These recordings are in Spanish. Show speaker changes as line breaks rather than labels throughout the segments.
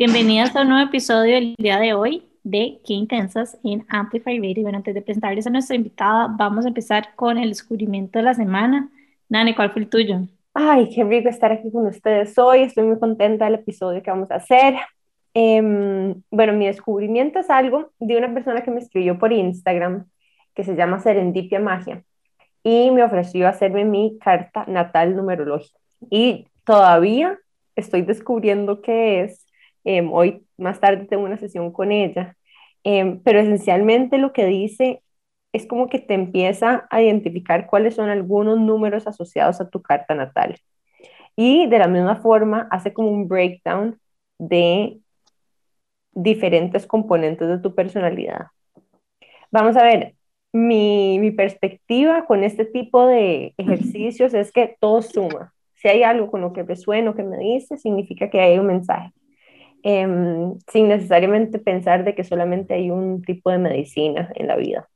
Bienvenidas a un nuevo episodio del día de hoy de Qué Intensas en Amplify Radio. Bueno, antes de presentarles a nuestra invitada, vamos a empezar con el descubrimiento de la semana. Nani, ¿cuál fue el tuyo?
Ay, qué rico estar aquí con ustedes hoy. Estoy muy contenta del episodio que vamos a hacer. Em, bueno, mi descubrimiento es algo de una persona que me escribió por Instagram que se llama Serendipia Magia y me ofreció hacerme mi carta natal numerológica. Y todavía estoy descubriendo qué es. Em, hoy más tarde tengo una sesión con ella, em, pero esencialmente lo que dice es como que te empieza a identificar cuáles son algunos números asociados a tu carta natal. Y de la misma forma hace como un breakdown de diferentes componentes de tu personalidad. Vamos a ver, mi, mi perspectiva con este tipo de ejercicios es que todo suma. Si hay algo con lo que resueno, que me dice, significa que hay un mensaje. Em, sin necesariamente pensar de que solamente hay un tipo de medicina en la vida.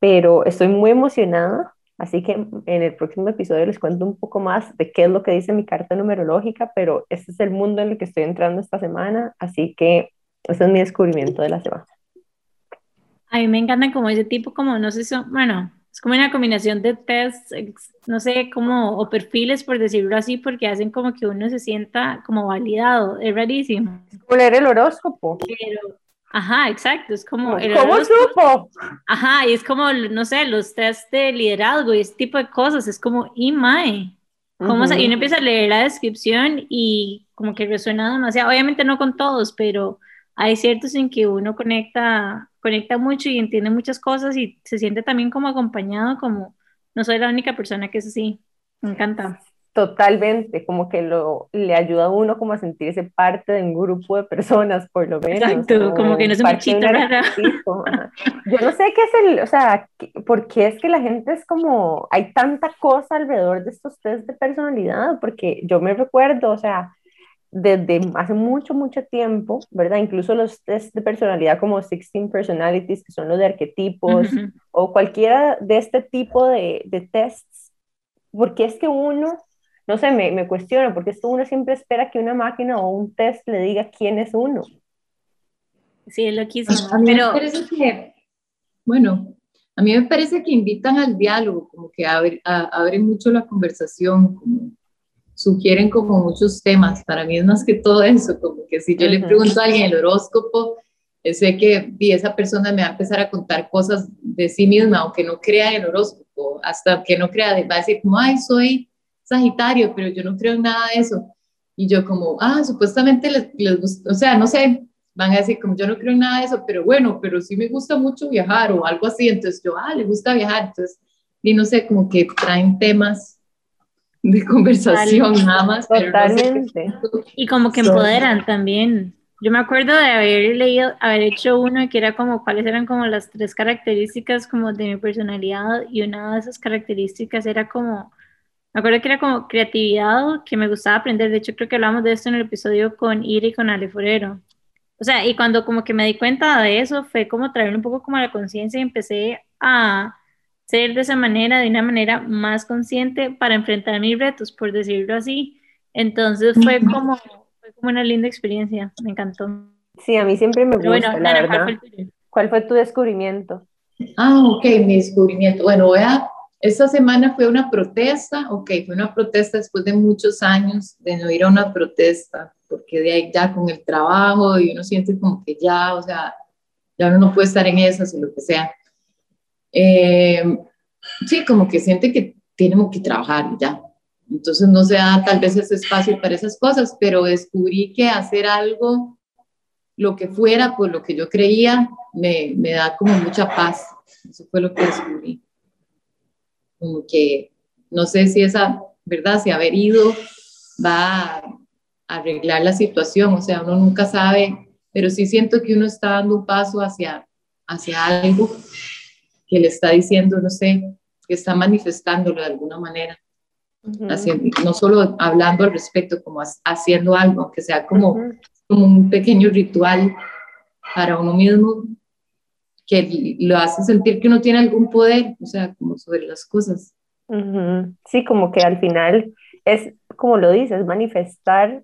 Pero estoy muy emocionada, así que en el próximo episodio les cuento un poco más de qué es lo que dice mi carta numerológica, pero este es el mundo en el que estoy entrando esta semana, así que ese es mi descubrimiento de la semana.
A mí me encantan como ese tipo, como no sé, son, bueno, es como una combinación de tests, no sé, como, o perfiles, por decirlo así, porque hacen como que uno se sienta como validado, es rarísimo.
Es como leer el horóscopo.
ajá, exacto, es como...
¿Cómo supo?
Ajá, y es como, no sé, los tests de liderazgo y ese tipo de cosas, es como, y mae, ¿cómo y uno empieza a leer la descripción y como que resuena demasiado, obviamente no con todos, pero hay ciertos en que uno conecta, conecta mucho y entiende muchas cosas y se siente también como acompañado, como no soy la única persona que es así. Me encanta.
Totalmente, como que lo, le ayuda a uno como a sentirse parte de un grupo de personas, por lo menos.
Exacto, como, que no se me chita
Yo no sé qué es el, o sea, por qué es que la gente es como, hay tanta cosa alrededor de estos test de personalidad, porque yo me recuerdo, o sea, desde hace mucho, mucho tiempo, ¿verdad? Incluso los test de personalidad como 16 Personalities, que son los de arquetipos, o cualquiera de este tipo de, de tests, porque es que uno, no sé, me, me cuestiona, porque es que uno siempre espera que una máquina o un test le diga quién es uno.
Sí, es loquísimo.
A mí me parece que, bueno, a mí me parece que invitan al diálogo, como que abren abre mucho la conversación, como sugieren como muchos temas. Para mí es más que todo eso, como que si yo le pregunto a alguien el horóscopo, sé que esa persona me va a empezar a contar cosas de sí misma, aunque no crea en el horóscopo, hasta que no crea, va a decir como, ay, soy Sagitario, pero yo no creo en nada de eso. Y yo como, ah, supuestamente les, les gusta, o sea, no sé, van a decir como yo no creo en nada de eso, pero bueno, pero sí me gusta mucho viajar o algo así, entonces yo, ah, le gusta viajar, entonces, y no sé, como que traen temas de conversación nada más.
Totalmente.
y como que empoderan también. Yo me acuerdo de haber leído, haber hecho uno que era como cuáles eran como las tres características como de mi personalidad y una de esas características era como, me acuerdo que era como creatividad, que me gustaba aprender, de hecho creo que hablamos de esto en el episodio con Iri y con Ale Forero. O sea, y cuando como que me di cuenta de eso fue como traer un poco como a la conciencia y empecé a ser de esa manera, de una manera más consciente para enfrentar mis retos, por decirlo así. Entonces fue como, fue como una linda experiencia, me encantó.
Sí, a mí siempre me gusta, bueno, la verdad. ¿cuál fue, ¿cuál fue, tu descubrimiento?
Ah, ok, mi descubrimiento. Bueno, vea, esta semana fue una protesta, ok, fue una protesta después de muchos años de no ir a una protesta, porque de ahí ya con el trabajo y uno siente como que ya, o sea, ya uno no puede estar en esas o lo que sea. Eh, sí, como que siente que tenemos que trabajar ya. Entonces no se da tal vez ese espacio para esas cosas, pero descubrí que hacer algo, lo que fuera, por lo que yo creía, me, me da como mucha paz. Eso fue lo que descubrí. Como que no sé si esa, ¿verdad? Si haber ido va a arreglar la situación, o sea, uno nunca sabe, pero sí siento que uno está dando un paso hacia, hacia algo que le está diciendo, no sé, que está manifestándolo de alguna manera. no solo hablando al respecto, como haciendo algo, que sea como, como un pequeño ritual para uno mismo que lo hace sentir que uno tiene algún poder, o sea, como sobre las cosas.
Sí, como que al final es, como lo dices, manifestar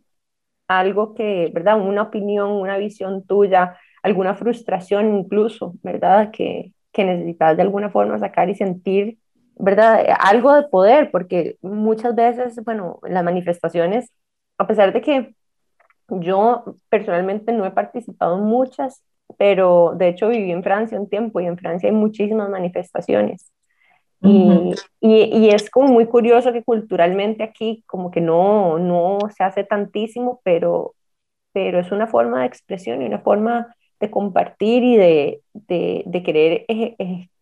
algo que, ¿verdad? Una opinión, una visión tuya, alguna frustración incluso, ¿verdad? Que, que necesitas de alguna forma sacar y sentir, ¿verdad? Algo de poder, porque muchas veces, bueno, las manifestaciones, a pesar de que yo personalmente no he participado en muchas, pero de hecho viví en Francia un tiempo y en Francia hay muchísimas manifestaciones. Y, y, es como muy curioso que culturalmente aquí como que no, no se hace tantísimo, pero, pero es una forma de expresión y una forma de compartir y de, de, de querer,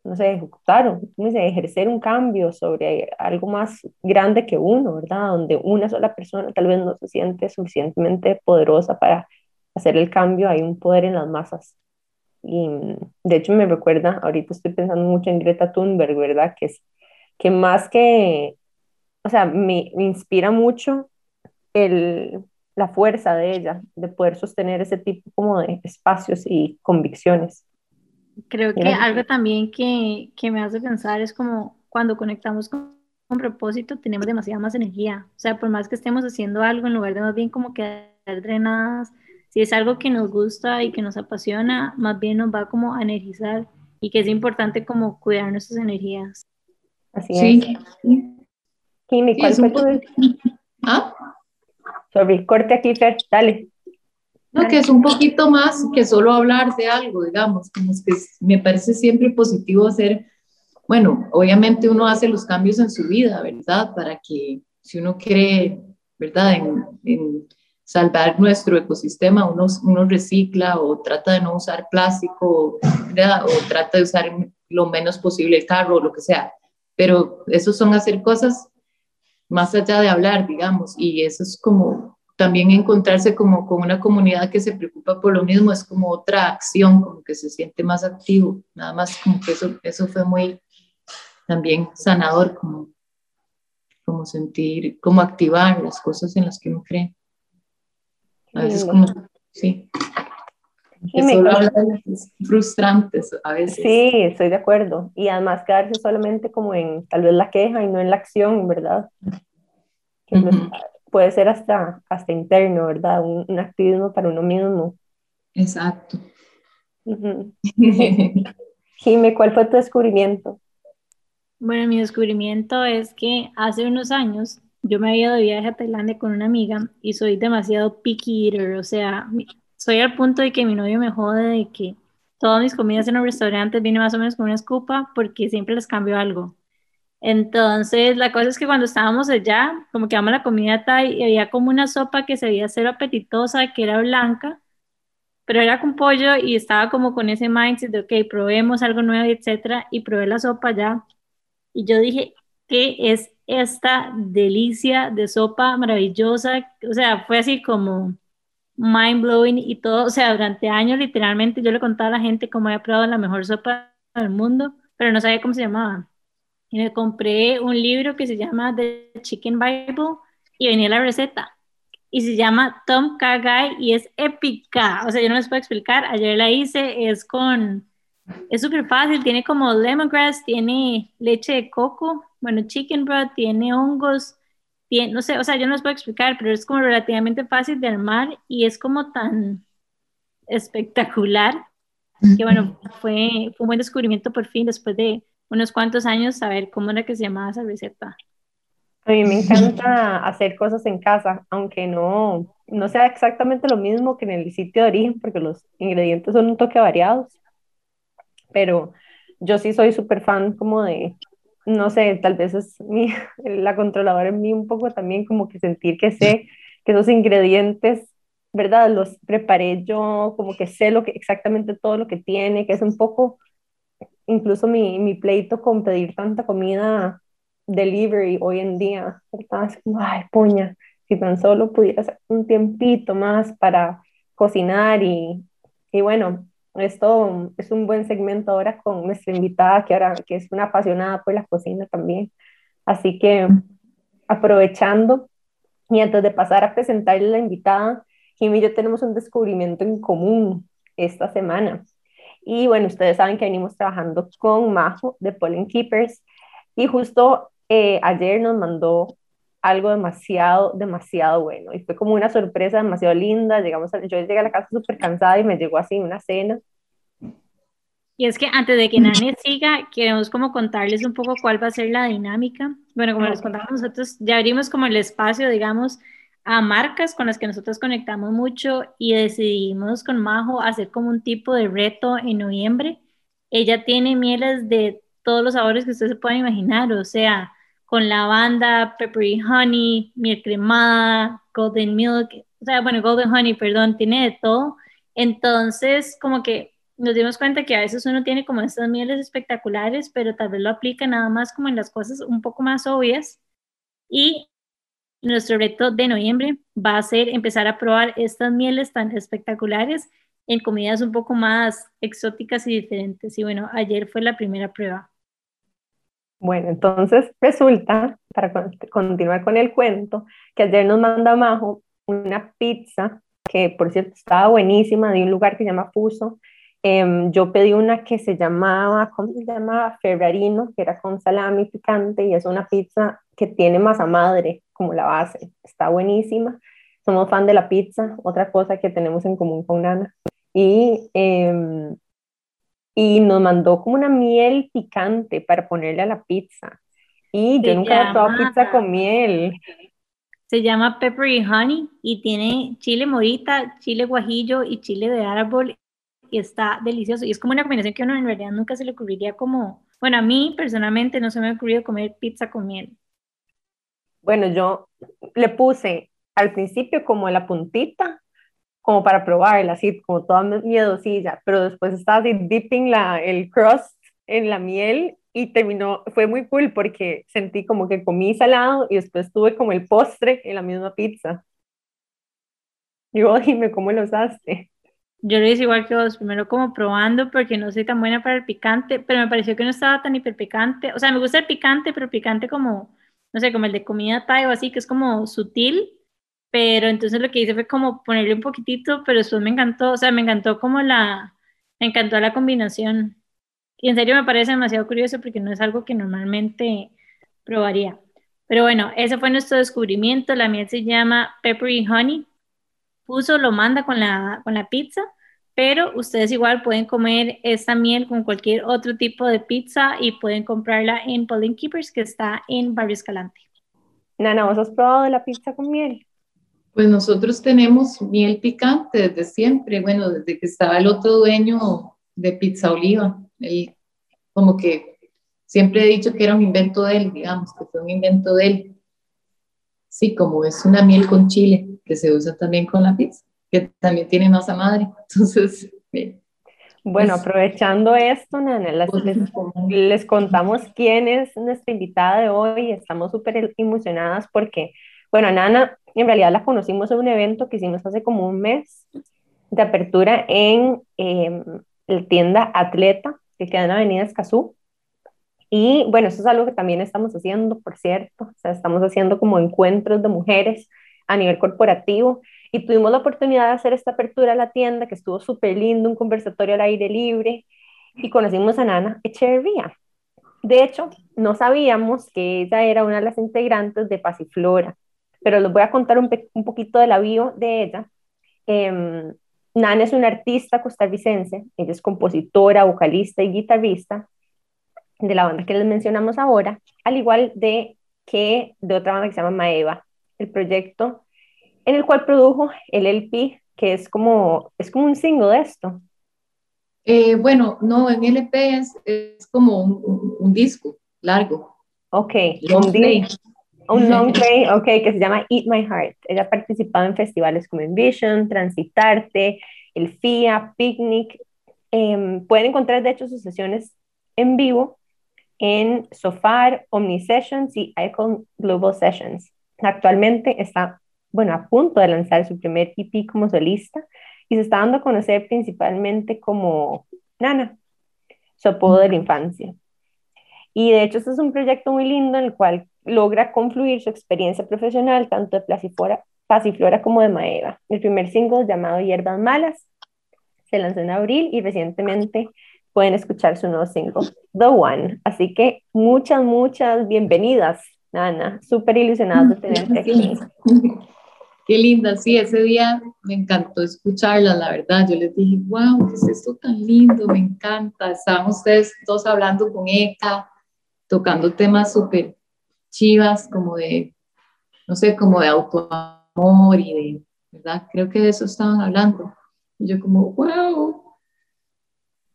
no sé, ejecutar, no sé, ejercer un cambio sobre algo más grande que uno, ¿verdad? Donde una sola persona tal vez no se siente suficientemente poderosa para hacer el cambio, hay un poder en las masas. Y de hecho me recuerda, ahorita estoy pensando mucho en Greta Thunberg, ¿verdad? Que es que más que, o sea, me, me inspira mucho el, la fuerza de ella, de poder sostener ese tipo como de espacios y convicciones.
Creo que algo también que, que, me hace pensar es como cuando conectamos con, con, propósito tenemos demasiada más energía. O sea, por más que estemos haciendo algo, en lugar de más bien como quedar drenadas, si es algo que nos gusta y que nos apasiona, más bien nos va como a energizar y que es importante como cuidar nuestras energías.
Así es. Kimi, ¿cuál fue tu...
¿Ah?
Sobre corte aquí, Fer, dale.
No, que es un poquito más que solo hablar de algo, digamos, como que me parece siempre positivo hacer, bueno, obviamente uno hace los cambios en su vida, ¿verdad? Para que si uno cree, ¿verdad? En, salvar nuestro ecosistema, uno, uno recicla o trata de no usar plástico, o trata de usar lo menos posible el carro o lo que sea. Pero eso son hacer cosas más allá de hablar, digamos, y eso es como también encontrarse como con una comunidad que se preocupa por lo mismo, es como otra acción, como que se siente más activo, nada más como que eso, eso fue muy también sanador, como, como sentir, como activar las cosas en las que uno cree. A veces como, sí. Solo frustrantes a veces.
Sí, estoy de acuerdo. Y además quedarse solamente como en tal vez la queja y no en la acción, ¿verdad? Puede ser hasta, hasta interno, ¿verdad? Un, activismo para uno mismo.
Exacto.
Jime, ¿cuál fue tu descubrimiento?
Bueno, mi descubrimiento es que hace unos años yo me había ido de viaje a Tailandia con una amiga y soy demasiado picky eater, o sea, soy al punto de que mi novio me jode de que todas mis comidas en los restaurantes vienen más o menos con una escopa porque siempre les cambio algo. Entonces, la cosa es que cuando estábamos allá, como que vamos la comida y había como una sopa que se veía ser apetitosa, que era blanca, pero era con pollo y estaba como con ese mindset de, ok, probemos algo nuevo, etcétera, y probé la sopa ya. Y yo dije, ¿qué es esta delicia de sopa maravillosa, o sea, fue así como mind blowing y todo, o sea, durante años literalmente yo le contaba a la gente cómo había probado la mejor sopa del mundo, pero no sabía cómo se llamaba. Y me compré un libro que se llama The Chicken Bible y venía la receta. Y se llama Tom Kagai y es épica. O sea, yo no les puedo explicar. Ayer la hice, es con, es súper fácil, tiene como lemongrass, tiene leche de coco, bueno, chicken broth tiene hongos, no sé, o sea, yo no les puedo explicar, pero es como relativamente fácil de armar y es como tan espectacular que bueno, fue, fue un buen descubrimiento por fin después de unos cuantos años saber cómo era que se llamaba esa receta.
A mí me encanta hacer cosas en casa, aunque no, no sea exactamente lo mismo que en el sitio de origen, porque los ingredientes son un toque variados. Pero yo sí soy súper fan como de, no sé, tal vez es mi, la controladora en mí un poco también como que sentir que sé que esos ingredientes, ¿verdad? Los preparé yo, como que sé lo que, exactamente todo lo que tiene, que es un poco incluso mi, mi pleito con pedir tanta comida delivery hoy en día, ¿verdad? Es ay, puña, si tan solo pudiera hacer un tiempito más para cocinar y, y bueno, esto es un buen segmento ahora con nuestra invitada, que ahora que es una apasionada por la cocina también. Así que aprovechando y antes de pasar a presentarle la invitada, Jimmy y yo tenemos un descubrimiento en común esta semana. Y bueno, ustedes saben que venimos trabajando con Majo de Pollen Keepers y justo eh, ayer nos mandó algo demasiado, demasiado bueno. Y fue como una sorpresa demasiado linda. Llegamos a, yo llegué a la casa súper cansada y me llegó así una cena.
Y es que antes de que Nani siga, queremos como contarles un poco cuál va a ser la dinámica. Bueno, como les contamos nosotros, ya abrimos como el espacio, digamos, a marcas con las que nosotros conectamos mucho y decidimos con Majo hacer como un tipo de reto en noviembre. Ella tiene mieles de todos los sabores que ustedes se puedan imaginar, o sea, con lavanda, peppery honey, miel cremada, golden milk, o sea, bueno, golden honey, perdón, tiene de todo. Entonces, como que nos dimos cuenta que a veces uno tiene como estas mieles espectaculares, pero tal vez lo aplica nada más como en las cosas un poco más obvias. Y nuestro reto de noviembre va a ser empezar a probar estas mieles tan espectaculares en comidas un poco más exóticas y diferentes. Y bueno, ayer fue la primera prueba.
Bueno, entonces resulta, para continuar con el cuento, que ayer nos manda Majo una pizza que por cierto estaba buenísima de un lugar que se llama Fuso. Em, yo pedí una que se llamaba, ¿cómo se llamaba? Ferrarino, que era con salami picante y es una pizza que tiene masa madre como la base. Está buenísima. Somos fan de la pizza, otra cosa que tenemos en común con Nana. Y em, y nos mandó como una miel picante para ponerle a la pizza. Y yo nunca he probado pizza con miel.
Se llama Peppery Honey y tiene chile morita, chile guajillo y chile de árbol y está delicioso. Y es como una combinación que uno en realidad nunca se le ocurriría como, bueno, a mí personalmente no se me ha ocurrido comer pizza con miel.
Bueno, yo le puse al principio como la puntita como para probarla, así como toda miedosilla, pero después estaba así dipping la, el crust en la miel y terminó, fue muy cool porque sentí como que comí salado y después tuve como el postre en la misma pizza. Y vos dime cómo lo usaste.
Yo lo hice igual que vos, primero como probando porque no soy tan buena para el picante, pero me pareció que no estaba tan hiper picante. O sea, me gusta el picante, pero picante como, no sé, como el de comida thai o así, que es como sutil, pero entonces lo que hice fue como ponerle un poquitito, pero después me encantó, o sea, me encantó como la, me encantó la combinación. Y en serio me parece demasiado curioso porque no es algo que normalmente probaría. Pero bueno, ese fue nuestro descubrimiento. La miel se llama Peppery Honey. Puso lo manda con la, con la pizza, pero ustedes igual pueden comer esta miel con cualquier otro tipo de pizza y pueden comprarla en Pauline Keepers, que está en Barrio Escalante.
Nana, ¿vos has probado la pizza con miel?
Pues nosotros tenemos miel picante desde siempre, bueno, desde que estaba el otro dueño de Pizza Oliva. Él, como que siempre he dicho que era un invento de él, digamos, que fue un invento de él. Sí, como es una miel con chile, que se usa también con la pizza, que también tiene masa madre. Entonces,
bueno, aprovechando esto, Nana, les, les, contamos quién es nuestra invitada de hoy. Estamos súper emocionadas porque, bueno, Nana en realidad la conocimos en un evento que hicimos hace como un mes de apertura en eh, la tienda Atleta, que queda en Avenida Escazú. Y bueno, eso es algo que también estamos haciendo, por cierto. O sea, estamos haciendo como encuentros de mujeres a nivel corporativo. Y tuvimos la oportunidad de hacer esta apertura a la tienda, que estuvo súper lindo, un conversatorio al aire libre. Y conocimos a Nana Echeverría. De hecho, no sabíamos que ella era una de las integrantes de Pasiflora pero les voy a contar un, un poquito de la bio de ella. Eh, Nana es una artista costarricense, ella es compositora, vocalista y guitarrista de la banda que les mencionamos ahora, al igual de que de otra banda que se llama Maeva, el proyecto en el cual produjo el LP, que es como, es como un single de esto.
Eh, bueno, no, en LP es, es como un, un, disco largo.
Ok, un disco un long play, ok, que se llama Eat My Heart. Ella ha participado en festivales como Envision, Transitarte, el FIA, Picnic. Em, pueden encontrar, de hecho, sus sesiones en vivo en Sofar, Omni Sessions y Icon Global Sessions. Actualmente está, bueno, a punto de lanzar su primer EP como solista y se está dando a conocer principalmente como Nana, su apodo de la infancia. Y de hecho, este es un proyecto muy lindo en el cual logra confluir su experiencia profesional tanto de Pasiflora, Pasiflora como de Maeva. El primer single llamado Hierbas Malas se lanzó en abril y recientemente pueden escuchar su nuevo single, The One. Así que muchas, muchas bienvenidas, Nana, súper ilusionada de tenerte aquí.
Qué linda, sí, ese día me encantó escucharla, la verdad. Yo les dije, wow, ¿qué es esto tan lindo? Me encanta. Estaban ustedes todos hablando con Eka, tocando temas súper chivas, como de, no sé, como de autoamor y de, ¿verdad? Creo que de eso estaban hablando. Y yo como, wow.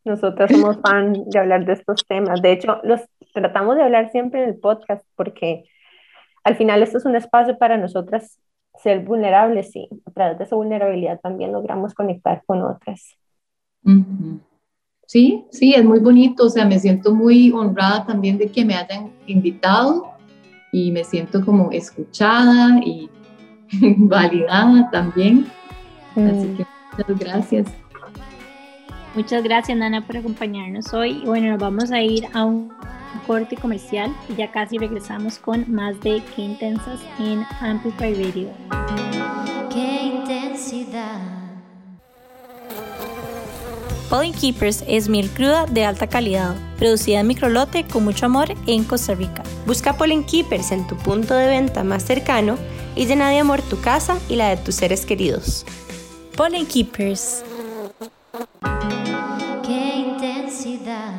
Nosotros somos fan de hablar de estos temas. De hecho, los tratamos de hablar siempre en el podcast porque al final esto es un espacio para nosotras ser vulnerables y a través de esa vulnerabilidad también logramos conectar con otras.
Sí, sí, es muy bonito, o sea, me siento muy honrada también de que me hayan invitado y me siento como escuchada y validada también. Así que muchas gracias.
Muchas gracias, Nana, por acompañarnos hoy. Bueno, nos vamos a ir a un corte comercial y ya casi regresamos con más de Qué Intensas en Amplify Radio. Qué intensidad. Pollen Keepers es miel cruda de alta calidad, producida en microlote con mucho amor en Costa Rica.
Busca Pollen Keepers en tu punto de venta más cercano y llena de amor tu casa y la de tus seres queridos.
Pollen Keepers. Qué intensidad.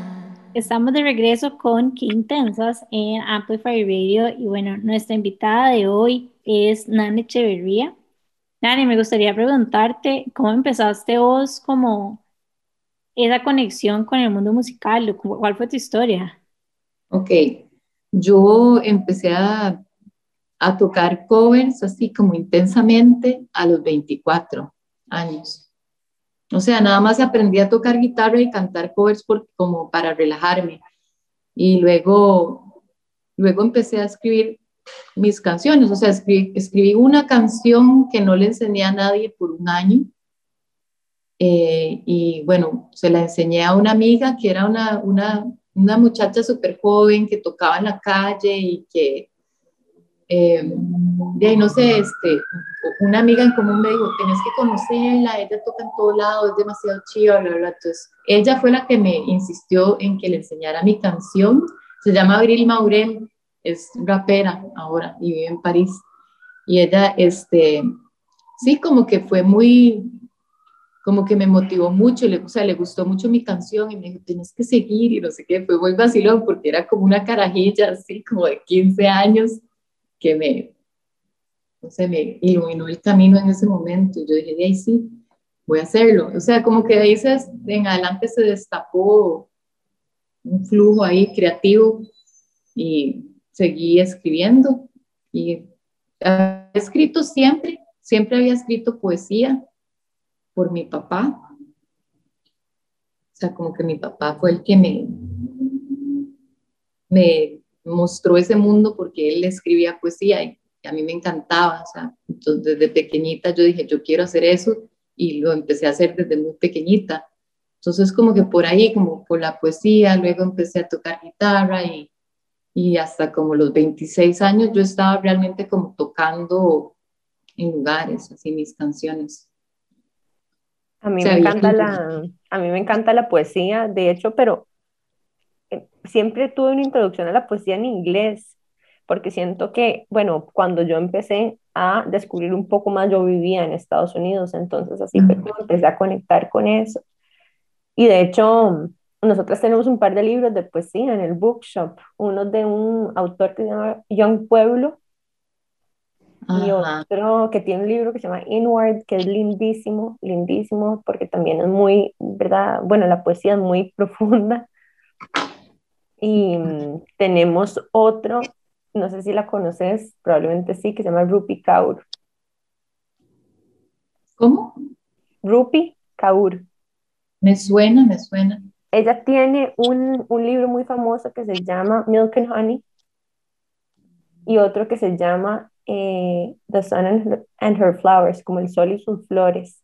Estamos de regreso con Qué Intensas en Amplify Radio y bueno, nuestra invitada de hoy es Nani Echeverría. Nani, me gustaría preguntarte, ¿cómo empezaste vos como esa conexión con el mundo musical? ¿Cuál fue tu historia?
Ok, yo empecé a, a tocar covers así como intensamente a los 24 años. O sea, nada más aprendí a tocar guitarra y cantar covers por, como para relajarme. Y luego, luego empecé a escribir mis canciones. O sea, escribí, escribí una canción que no le enseñé a nadie por un año. Eh, y bueno, se la enseñé a una amiga que era una, una, una muchacha súper joven que tocaba en la calle y que eh, de ahí no sé, este, una amiga en común me dijo, tienes que conocerla, ella toca en todo lado, es demasiado chiva, bla, bla, Entonces, ella fue la que me insistió en que le enseñara mi canción. Se llama Abril Maurel, es rapera ahora y vive en París. Y ella, este, sí, como que fue muy, como que me motivó mucho, le, o sea, le gustó mucho mi canción y me dijo, tienes que seguir y no sé qué, fue muy vacilón porque era como una carajilla así, como de 15 años que me, no sé, me iluminó el camino en ese momento. Y yo dije, de ahí sí, voy a hacerlo. O sea, como que de ahí se, en adelante se destapó un flujo ahí creativo y seguí escribiendo. Y he escrito siempre, siempre había escrito poesía por mi papá. O sea, como que mi papá fue el que me, me mostró ese mundo porque él escribía poesía y a mí me encantaba, o sea, entonces desde pequeñita yo dije, yo quiero hacer eso y lo empecé a hacer desde muy pequeñita. Entonces como que por ahí, como por la poesía, luego empecé a tocar guitarra y, y hasta como los 26 años yo estaba realmente como tocando en lugares, así mis canciones.
A mí, me encanta la, a mí me encanta la poesía, de hecho, pero siempre tuve una introducción a la poesía en inglés, porque siento que, bueno, cuando yo empecé a descubrir un poco más, yo vivía en Estados Unidos, entonces así fue como empecé a conectar con eso. Y de hecho, nosotros tenemos un par de libros de poesía en el bookshop, uno de un autor que se llama Young Pueblo y otro que tiene un libro que se llama Inward, que es lindísimo, lindísimo, porque también es muy, ¿verdad? Bueno, la poesía es muy profunda. Y mm, tenemos otro, no sé si la conoces, probablemente sí, que se llama Rupi Kaur.
¿Cómo?
Rupi Kaur.
Me suena, me suena.
Ella tiene un, un libro muy famoso que se llama Milk and Honey y otro que se llama eh, The Sun and her, Flowers, como el sol y sus flores.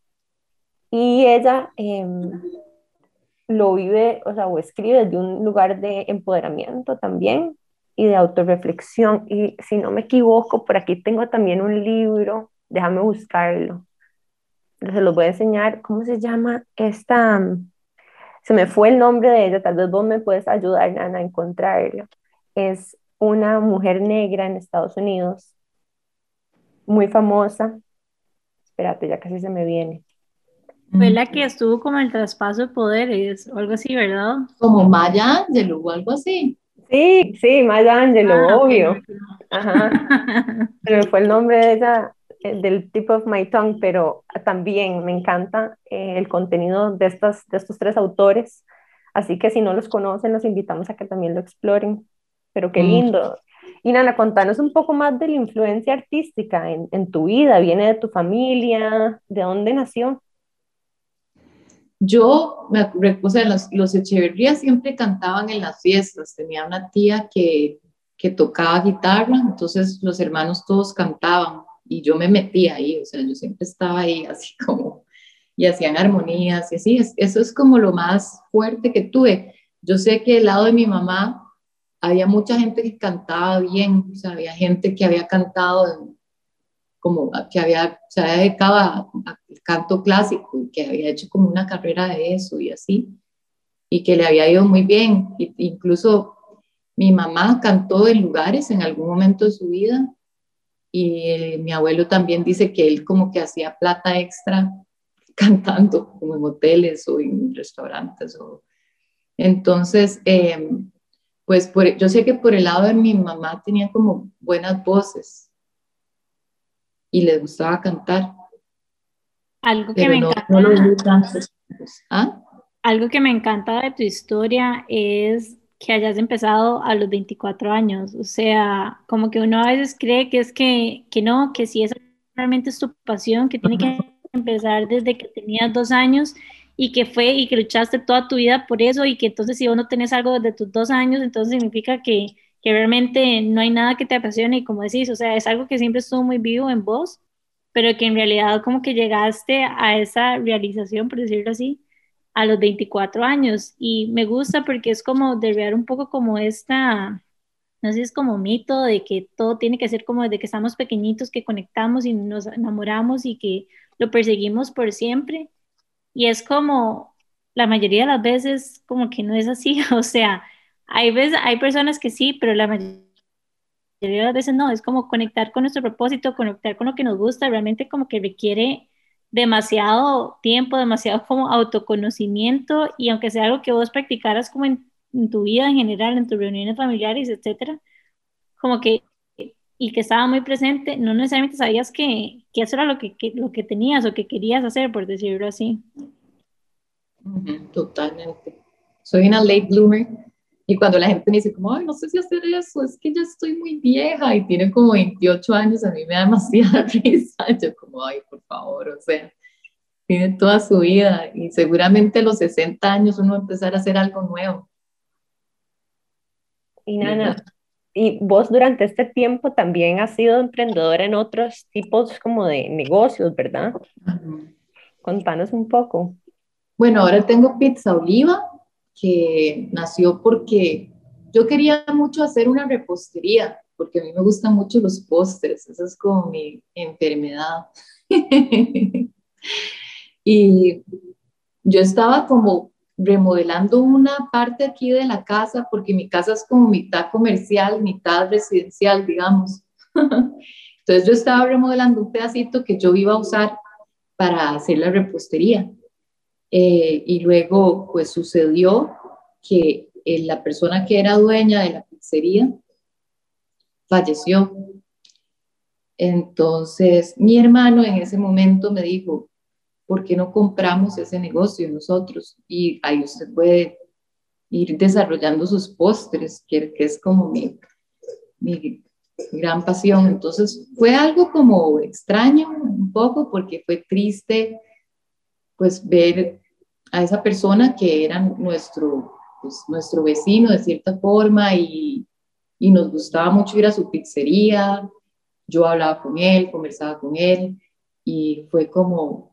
Y ella em, lo vive, o sea, o escribe desde un lugar de empoderamiento también y de autorreflexión. Y si no me equivoco, por aquí tengo también un libro, déjame buscarlo. Se los voy a enseñar, ¿cómo se llama esta? Se me fue el nombre de ella, tal vez vos me puedes ayudar, a encontrarlo. Es una mujer negra en Estados Unidos, muy famosa. Espérate, ya casi se me viene.
Fue la que estuvo como el traspaso de poderes o algo así, ¿verdad?
Como Maya Angelou o algo así.
Sí, sí, Maya Angelou, ah, obvio. Ajá. Pero fue el nombre de ella, eh, del tip of my tongue, pero también me encanta eh, el contenido de, estas, de estos tres autores. Así que si no los conocen, los invitamos a que también lo exploren. Pero qué mm. lindo. Y Nana, contanos un poco más de la influencia artística en, en tu vida. ¿Viene de tu familia? ¿De dónde nació?
Yo, me o sea, los, los Echeverría siempre cantaban en las fiestas. Tenía una tía que, que tocaba guitarra, entonces los hermanos todos cantaban y yo me metía ahí, o sea, yo siempre estaba ahí así como, y hacían armonías y así, eso es como lo más fuerte que tuve. Yo sé que al lado de mi mamá había mucha gente que cantaba bien, o sea, había gente que había cantado como que había, se había dedicado canto clásico y que había hecho como una carrera de eso y así, y que le había ido muy bien. incluso mi mamá cantó en lugares en algún momento de su vida y mi abuelo también dice que él como que hacía plata extra cantando como en hoteles o en restaurantes. O... Entonces, em, pues por, yo sé que por el lado de mi mamá tenía como buenas voces y le gustaba cantar.
Algo que me encanta. ¿Ah? Algo que me encanta de tu historia es que hayas empezado a los 24 años. O sea, como que uno a veces cree que es que, que no, que si esa realmente es tu pasión, que tiene que empezar desde que tenías dos años y que fue y que luchaste toda tu vida por eso y que entonces si vos no tenés algo desde tus dos años, entonces significa que, que realmente no hay nada que te apasione y como decís, o sea, es algo que siempre estuvo muy vivo en vos, pero que en realidad como que llegaste a esa realización, por decirlo así, a los 24 años y me gusta porque es como derribar un poco como esta, no sé, si es como mito de que todo tiene que ser como desde que estamos pequeñitos, que conectamos y nos enamoramos y que lo perseguimos por siempre. Y es como, la mayoría de las veces como que no es así, o sea, hay, veces, hay personas que sí, pero la mayoría de las veces no, es como conectar con nuestro propósito, conectar con lo que nos gusta, realmente como que requiere demasiado tiempo, demasiado como autoconocimiento y aunque sea algo que vos practicaras como en, tu vida en general, en tus reuniones familiares, etcétera, como que y que estaba muy presente, no necesariamente sabías que, que eso era lo que, lo que tenías o que querías hacer, por decirlo así.
Totalmente. Soy una late bloomer y cuando la gente me dice como, ay, no sé si hacer eso, es que ya estoy muy vieja y tiene como 28 años, a mí me da demasiada risa. Yo como, ay, por favor, o sea, tiene toda su vida y seguramente a los 60 años uno va a empezar a hacer algo nuevo.
Y Nana, y vos durante este tiempo también has sido emprendedora en otros tipos como de negocios, ¿verdad? Contanos un poco.
Bueno, ahora tengo Pizza Oliva, que nació porque yo quería mucho hacer una repostería, porque a mí me gustan mucho los postres, esa es como mi enfermedad. y yo estaba como remodelando una parte aquí de la casa, porque mi casa es como mitad comercial, mitad residencial, digamos. Entonces yo estaba remodelando un pedacito que yo iba a usar para hacer la repostería. Eh, y luego, pues sucedió que eh, la persona que era dueña de la pizzería falleció. Entonces, mi hermano en ese momento me dijo, ¿por qué no compramos ese negocio nosotros? Y ahí usted puede ir desarrollando sus postres, que, que es como mi, mi gran pasión. Entonces, fue algo como extraño un poco porque fue triste pues ver a esa persona que era nuestro, pues, nuestro vecino de cierta forma y, y nos gustaba mucho ir a su pizzería. Yo hablaba con él, conversaba con él y fue como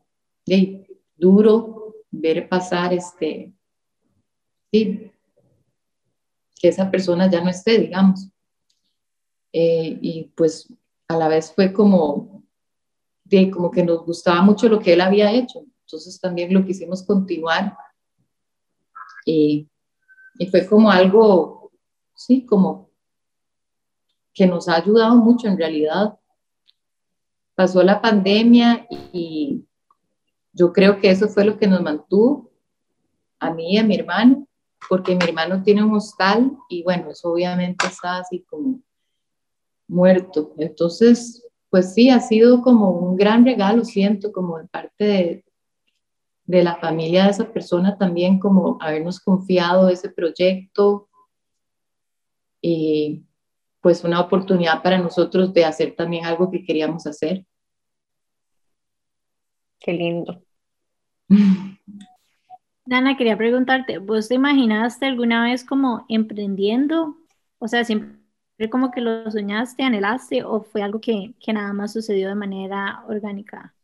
duro ver pasar este, sí, que esa persona ya no esté, digamos. Eh, y pues a la vez fue como, de, como que nos gustaba mucho lo que él había hecho. Entonces también lo quisimos continuar. Y, y fue como algo, sí, como que nos ha ayudado mucho en realidad. Pasó la pandemia y yo creo que eso fue lo que nos mantuvo a mí y a mi hermano, porque mi hermano tiene un hostal y bueno, eso obviamente está así como muerto. Entonces, pues sí, ha sido como un gran regalo, siento, como de parte de, de la familia de esa persona también, como habernos confiado ese proyecto y pues una oportunidad para nosotros de hacer también algo que queríamos hacer.
Qué lindo.
Dana, quería preguntarte, ¿vos te imaginaste alguna vez como emprendiendo? O sea, siempre como que lo soñaste, anhelaste o fue algo que, que nada más sucedió de manera orgánica?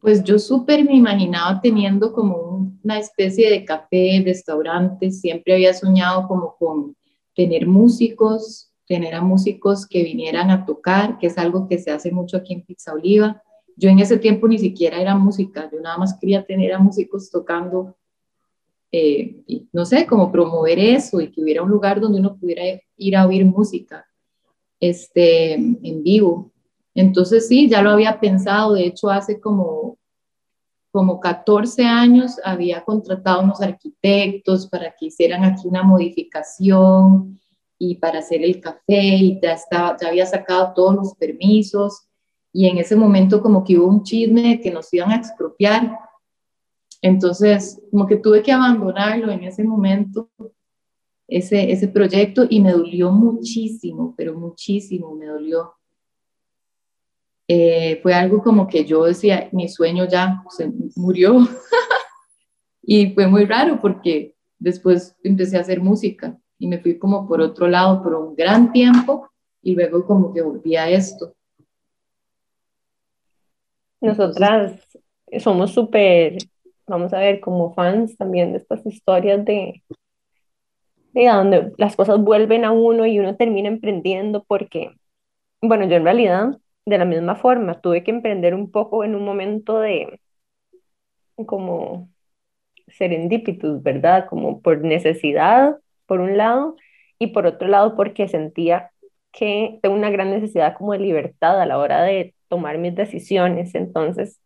Pues yo súper me imaginaba teniendo como una especie de café, restaurante, siempre había soñado como con tener músicos, tener a músicos que vinieran a tocar, que es algo que se hace mucho aquí en Pizza Oliva. Yo en ese tiempo ni siquiera era música, yo nada más quería tener a músicos tocando, eh, no sé, como promover eso y que hubiera un lugar donde uno pudiera ir a oír música este, en vivo. Entonces sí, ya lo había pensado, de hecho hace como, como 14 años había contratado unos arquitectos para que hicieran aquí una modificación y para hacer el café y ya, estaba, ya había sacado todos los permisos y en ese momento como que hubo un chisme de que nos iban a expropiar. Entonces, como que tuve que abandonarlo en ese momento, ese, ese proyecto, y me dolió muchísimo, pero muchísimo me dolió. Eh, fue algo como que yo decía, mi sueño ya se murió. y fue muy raro porque después empecé a hacer música y me fui como por otro lado por un gran tiempo y luego como que volví a esto.
Nosotras somos súper, vamos a ver, como fans también de estas historias de, de donde las cosas vuelven a uno y uno termina emprendiendo porque, bueno, yo en realidad, de la misma forma, tuve que emprender un poco en un momento de como serendipitus, ¿verdad? Como por necesidad, por un lado, y por otro lado porque sentía que tengo una gran necesidad como de libertad a la hora de tomar mis decisiones. Entonces,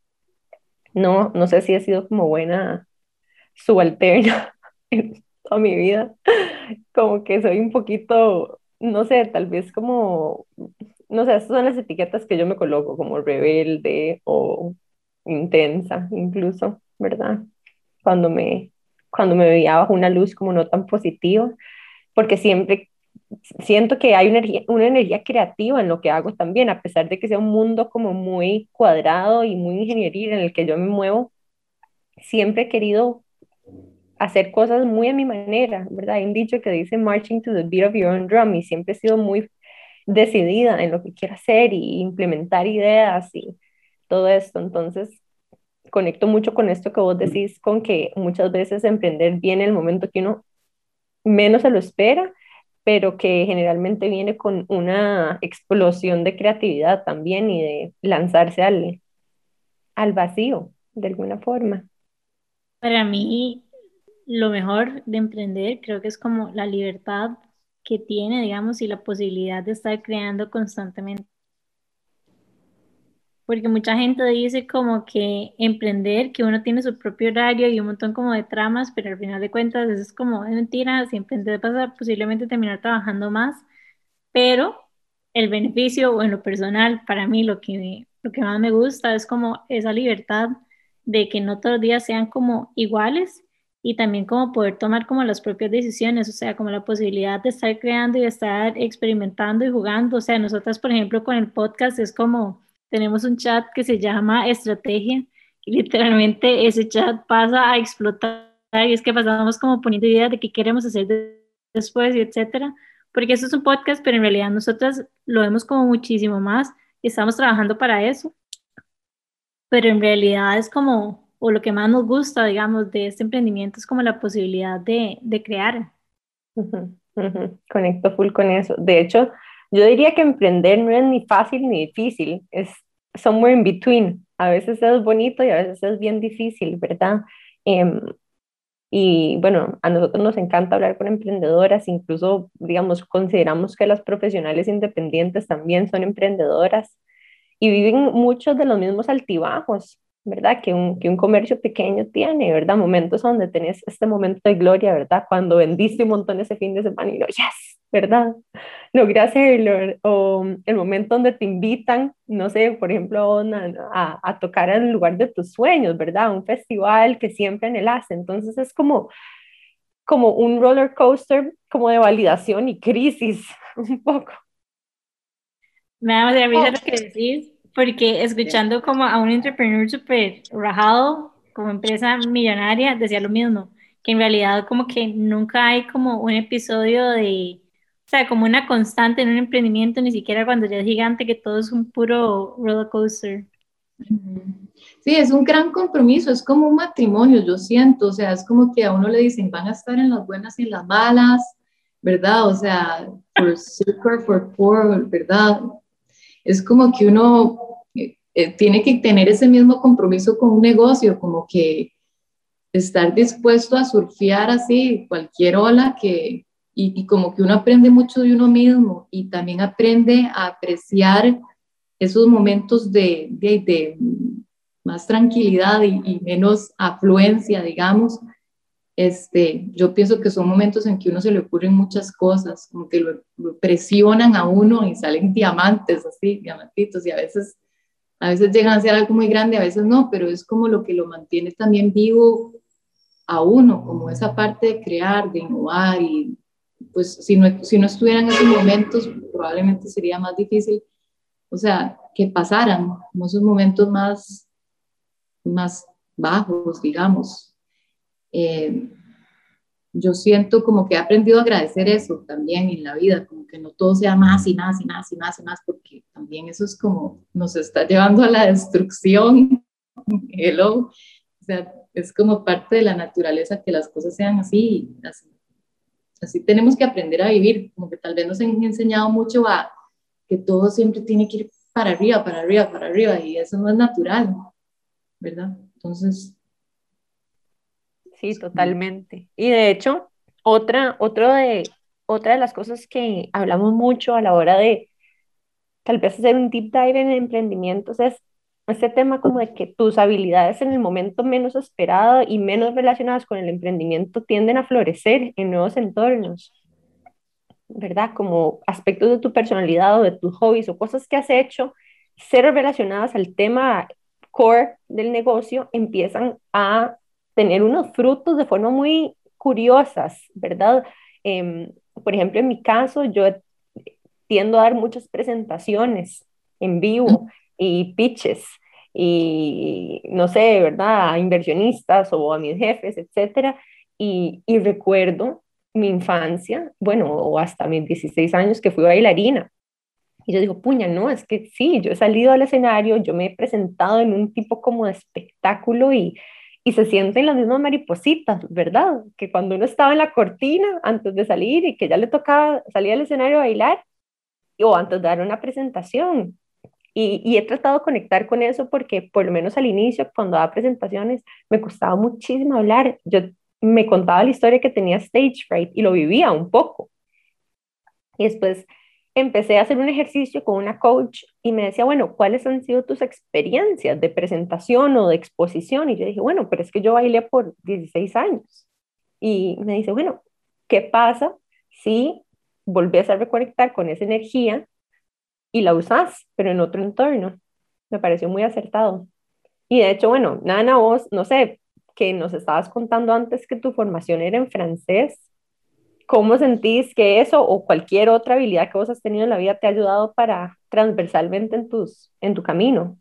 no, no sé si he sido como buena subalterna en toda mi vida. Como que soy un poquito, no sé, tal vez como, no sé, esas son las etiquetas que yo me coloco, como rebelde o intensa, incluso, ¿verdad? Cuando me, cuando me veía bajo una luz como no tan positiva, porque siempre siento que hay una energía, una energía creativa en lo que hago también, a pesar de que sea un mundo como muy cuadrado y muy ingenieril en el que yo me muevo, siempre he querido hacer cosas muy a mi manera, ¿verdad? Hay un dicho que dice marching to the beat of your own drum y siempre he sido muy decidida en lo que quiero hacer y implementar ideas y todo esto. Entonces, conecto mucho con esto que vos decís, con que muchas veces emprender viene el momento que uno menos se lo espera pero que generalmente viene con una explosión de creatividad también y de lanzarse al, al vacío de alguna forma.
Para mí, lo mejor de emprender creo que es como la libertad que tiene, digamos, y la posibilidad de estar creando constantemente porque mucha gente dice como que emprender, que uno tiene su propio horario y un montón como de tramas, pero al final de cuentas eso es como es mentira, si emprender vas a posiblemente terminar trabajando más, pero el beneficio o en lo personal, para mí lo que, lo que más me gusta es como esa libertad de que no todos los días sean como iguales y también como poder tomar como las propias decisiones, o sea, como la posibilidad de estar creando y de estar experimentando y jugando, o sea, nosotras, por ejemplo, con el podcast es como tenemos un chat que se llama Estrategia y literalmente ese chat pasa a explotar y es que pasamos como poniendo ideas de qué queremos hacer después y etcétera, porque eso es un podcast, pero en realidad nosotras lo vemos como muchísimo más y estamos trabajando para eso, pero en realidad es como, o lo que más nos gusta, digamos, de este emprendimiento es como la posibilidad de, de crear.
Conecto full con eso. De hecho, yo diría que emprender no es ni fácil ni difícil, es somewhere in between. A veces es bonito y a veces es bien difícil, ¿verdad? Em, Y bueno, a nosotros nos encanta hablar con emprendedoras, incluso, digamos, consideramos que las profesionales independientes también son emprendedoras y viven muchos de los mismos altibajos, ¿verdad? Que un, que un comercio pequeño tiene, ¿verdad? Momentos donde tenés este momento de gloria, ¿verdad? Cuando vendiste un montón ese fin de semana y no, yes, ¿verdad? Logré hacerlo. O el momento donde te invitan, no sé, por ejemplo, a, a tocar en el lugar de tus sueños, ¿verdad? Un festival que siempre anhelaste. Entonces es como, como un roller coaster, como de validación y crisis, un poco.
Me da risa lo que decís, porque escuchando como a un entrepreneur súper rajado, como empresa millonaria, decía lo mismo, que en realidad como que nunca hay como un episodio de, o sea, como una constante en un emprendimiento, ni siquiera cuando ya es gigante, que todo es un puro roller coaster.
Sí, es un gran compromiso, es como un matrimonio, yo siento, o sea, es como que a uno le dicen, van a estar en las buenas y en las malas, ¿verdad? O sea, por super, por poor, ¿verdad? Es como que uno eh, eh, tiene que tener ese mismo compromiso con un negocio, como que estar dispuesto a surfear así cualquier ola que, y, como que uno aprende mucho de uno mismo y también aprende a apreciar esos momentos de, de, más tranquilidad y, menos afluencia, digamos, este, yo pienso que son momentos en que uno se le ocurren muchas cosas, como que lo, presionan a uno y salen diamantes, así, diamantitos, y a veces, a veces llegan a ser algo muy grande, a veces no, pero es como lo que lo mantiene también vivo a uno, como esa parte de crear, de innovar, y pues si no, si no estuvieran esos momentos, probablemente sería más difícil, o sea, que pasaran, como esos momentos más, más bajos, digamos, eh, yo siento como que he aprendido a agradecer eso también en la vida, como que no todo sea más y más y más y más y más, porque también eso es como nos está llevando a la destrucción. Hello. O sea, es como parte de la naturaleza que las cosas sean así, así. Así tenemos que aprender a vivir, como que tal vez nos han enseñado mucho a que todo siempre tiene que ir para arriba, para arriba, para arriba, y eso no es natural, ¿verdad? Entonces,
Sí, totalmente. Y de hecho, otra, otro de, otra de las cosas que hablamos mucho a la hora de tal vez hacer un deep dive en emprendimientos es este tema como de que tus habilidades en el momento menos esperado y menos relacionadas con el emprendimiento tienden a florecer en nuevos entornos, ¿verdad? Como aspectos de tu personalidad o de tus hobbies o cosas que has hecho, cero relacionadas al tema core del negocio, empiezan a tener unos frutos de forma muy curiosas, ¿verdad? Em, por ejemplo, en mi caso, yo tiendo a dar muchas presentaciones en vivo y pitches y no sé, ¿verdad? A inversionistas o a mis jefes, etcétera. Y, y recuerdo mi infancia, bueno, o hasta mis 16 años que fui bailarina. Y yo digo, puña, no, es que sí, yo he salido al escenario, yo me he presentado en un tipo como de espectáculo y, y se sienten las mismas maripositas, ¿verdad? Que cuando uno estaba en la cortina antes de salir y que ya le tocaba salir al escenario a bailar o antes de dar una presentación. Y, y, he tratado de conectar con eso porque por lo menos al inicio, cuando daba presentaciones, me costaba muchísimo hablar. Yo me contaba la historia que tenía stage fright y lo vivía un poco. Y después empecé a hacer un ejercicio con una coach y me decía, bueno, ¿cuáles han sido tus experiencias de presentación o de exposición? Y yo dije, bueno, pero es que yo bailé por 16 años. Y me dice, bueno, ¿qué pasa si volvés a reconectar con esa energía y la usas, pero en otro entorno? Me pareció muy acertado. Y de hecho, bueno, Nana, vos, no sé, que nos estabas contando antes que tu formación era en francés. ¿Cómo sentís que eso o cualquier otra habilidad que vos has tenido en la vida te ha ayudado para transversalmente en, tus, en tu camino?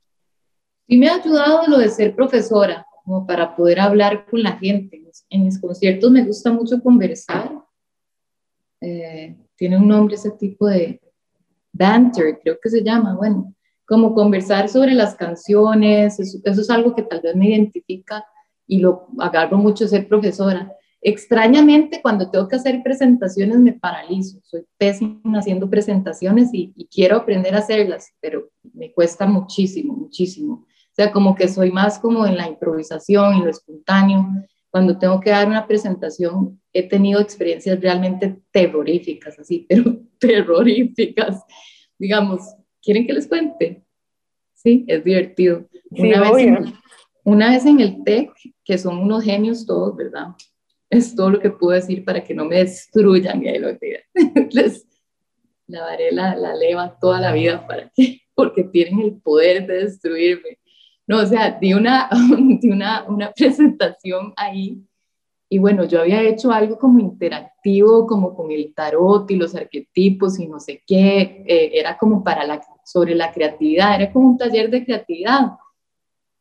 Sí me ha ayudado lo de ser profesora, como para poder hablar con la gente. En mis conciertos me gusta mucho conversar. Eh, tiene un nombre ese tipo de banter, creo que se llama, bueno, como conversar sobre las canciones, eso, eso es algo que tal vez me identifica y lo agarro mucho ser profesora. Extrañamente, cuando tengo que hacer presentaciones me paralizo. Soy pésima haciendo presentaciones y, quiero aprender a hacerlas, pero me cuesta muchísimo, muchísimo. O sea, como que soy más como en la improvisación, en lo espontáneo. cuando tengo que dar una presentación, he tenido experiencias realmente terroríficas, así, pero terroríficas. Digamos, ¿quieren que les cuente? Sí, es divertido. una, vez en, una vez en el TEC, que son unos genios todos, ¿verdad? Es todo lo que puedo decir para que no me destruyan y ahí lo Les lavaré la, la leva toda la vida para que, porque tienen el poder de destruirme. No, o sea, di una, di una, una presentación ahí y bueno, yo había hecho algo como interactivo, como con el tarot y los arquetipos y no sé qué, eh, era como para la, sobre la creatividad, era como un taller de creatividad.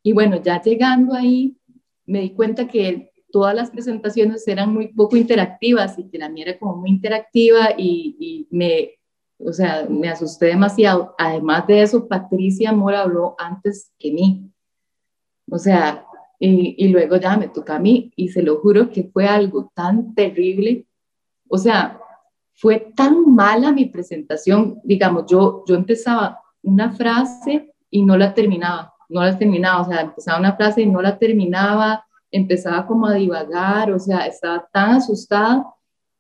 Y bueno, ya llegando ahí, me di cuenta que todas las presentaciones eran muy poco interactivas y que la mía era como muy interactiva y, y me, o sea, me asusté demasiado. Además de eso, Patricia Mora habló antes que mí. O sea, y, y, luego ya me toca a mí y se lo juro que fue algo tan terrible. O sea, fue tan mala mi presentación, digamos, yo, yo empezaba una frase y no la terminaba, no la terminaba, o sea, empezaba una frase y no la terminaba, empezaba como a divagar, o sea, estaba tan asustada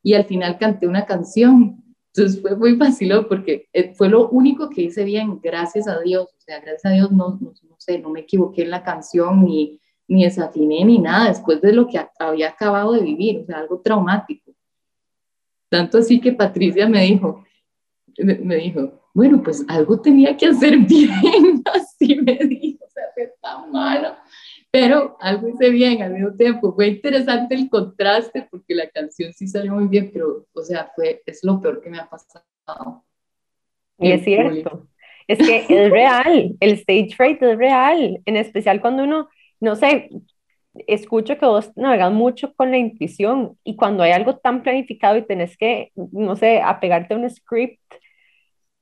y al final canté una canción. Entonces fue muy fácil porque eh, fue lo único que hice bien, gracias a Dios, o sea, gracias a Dios no, no, no sé, no me equivoqué en la canción ni ni desafiné ni nada después de lo que había acabado de vivir, o sea, algo traumático. Tanto así que Patricia me dijo, me dijo, bueno, pues algo tenía que hacer bien, así me dijo, o sea, fue tan malo, pero algo hice bien al mismo tiempo. Fue interesante el contraste porque la canción sí salió muy bien, pero, o sea, fue, es lo peor que me ha pasado.
Y es cierto, es que es real, el stage fright es real, en especial cuando uno no sé, escucho que vos navegas mucho con la intuición y cuando hay algo tan planificado y tenés que, no sé, apegarte a un script,